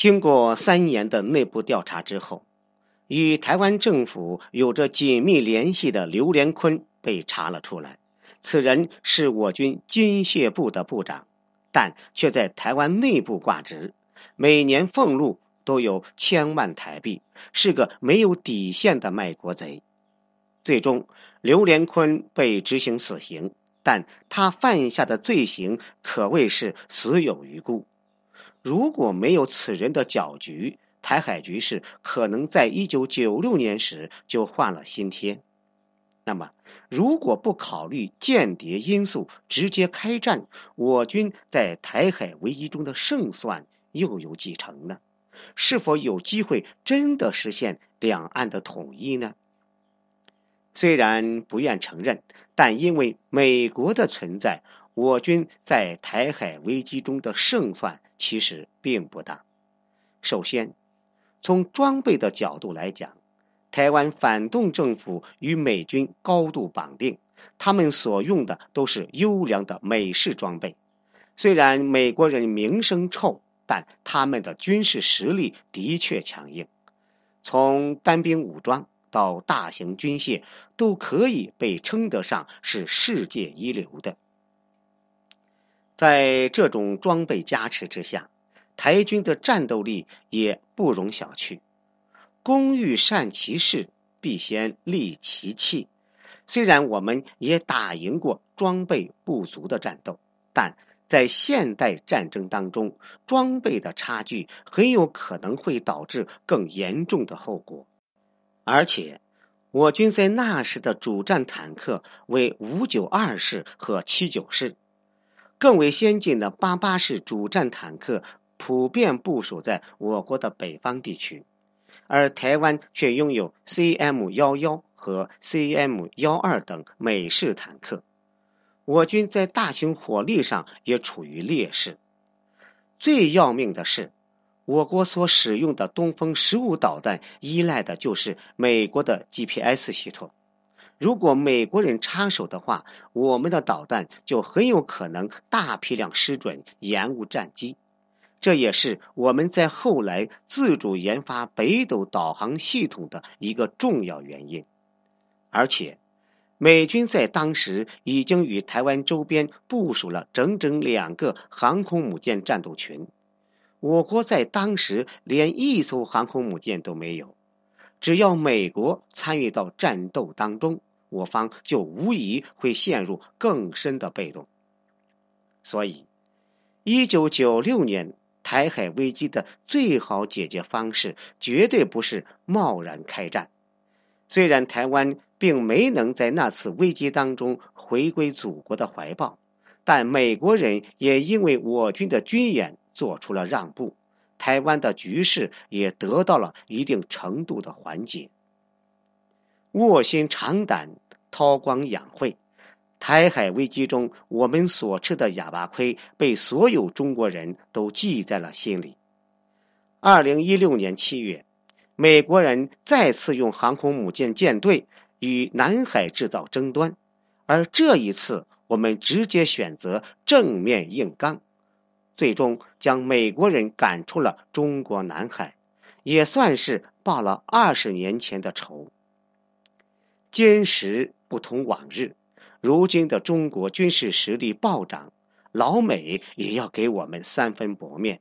经过三年的内部调查之后，与台湾政府有着紧密联系的刘连坤被查了出来。此人是我军军械部的部长，但却在台湾内部挂职，每年俸禄都有千万台币，是个没有底线的卖国贼。最终，刘连坤被执行死刑，但他犯下的罪行可谓是死有余辜。如果没有此人的搅局，台海局势可能在一九九六年时就换了新天。那么，如果不考虑间谍因素直接开战，我军在台海危机中的胜算又有几成呢？是否有机会真的实现两岸的统一呢？虽然不愿承认，但因为美国的存在，我军在台海危机中的胜算其实并不大。首先，从装备的角度来讲，台湾反动政府与美军高度绑定，他们所用的都是优良的美式装备。虽然美国人名声臭，但他们的军事实力的确强硬，从单兵武装。到大型军械都可以被称得上是世界一流的。在这种装备加持之下，台军的战斗力也不容小觑。工欲善其事，必先利其器。虽然我们也打赢过装备不足的战斗，但在现代战争当中，装备的差距很有可能会导致更严重的后果。而且，我军在那时的主战坦克为五九二式和七九式，更为先进的八八式主战坦克普遍部署在我国的北方地区，而台湾却拥有 CM 幺幺和 CM 幺二等美式坦克，我军在大型火力上也处于劣势。最要命的是。我国所使用的东风十五导弹依赖的就是美国的 GPS 系统。如果美国人插手的话，我们的导弹就很有可能大批量失准，延误战机。这也是我们在后来自主研发北斗导航系统的一个重要原因。而且，美军在当时已经与台湾周边部署了整整两个航空母舰战斗群。我国在当时连一艘航空母舰都没有，只要美国参与到战斗当中，我方就无疑会陷入更深的被动。所以，一九九六年台海危机的最好解决方式，绝对不是贸然开战。虽然台湾并没能在那次危机当中回归祖国的怀抱，但美国人也因为我军的军演。做出了让步，台湾的局势也得到了一定程度的缓解。卧薪尝胆，韬光养晦，台海危机中我们所吃的哑巴亏，被所有中国人都记在了心里。二零一六年七月，美国人再次用航空母舰舰队与南海制造争端，而这一次我们直接选择正面硬刚。最终将美国人赶出了中国南海，也算是报了二十年前的仇。今时不同往日，如今的中国军事实力暴涨，老美也要给我们三分薄面。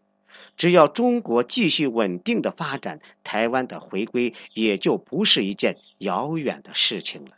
只要中国继续稳定的发展，台湾的回归也就不是一件遥远的事情了。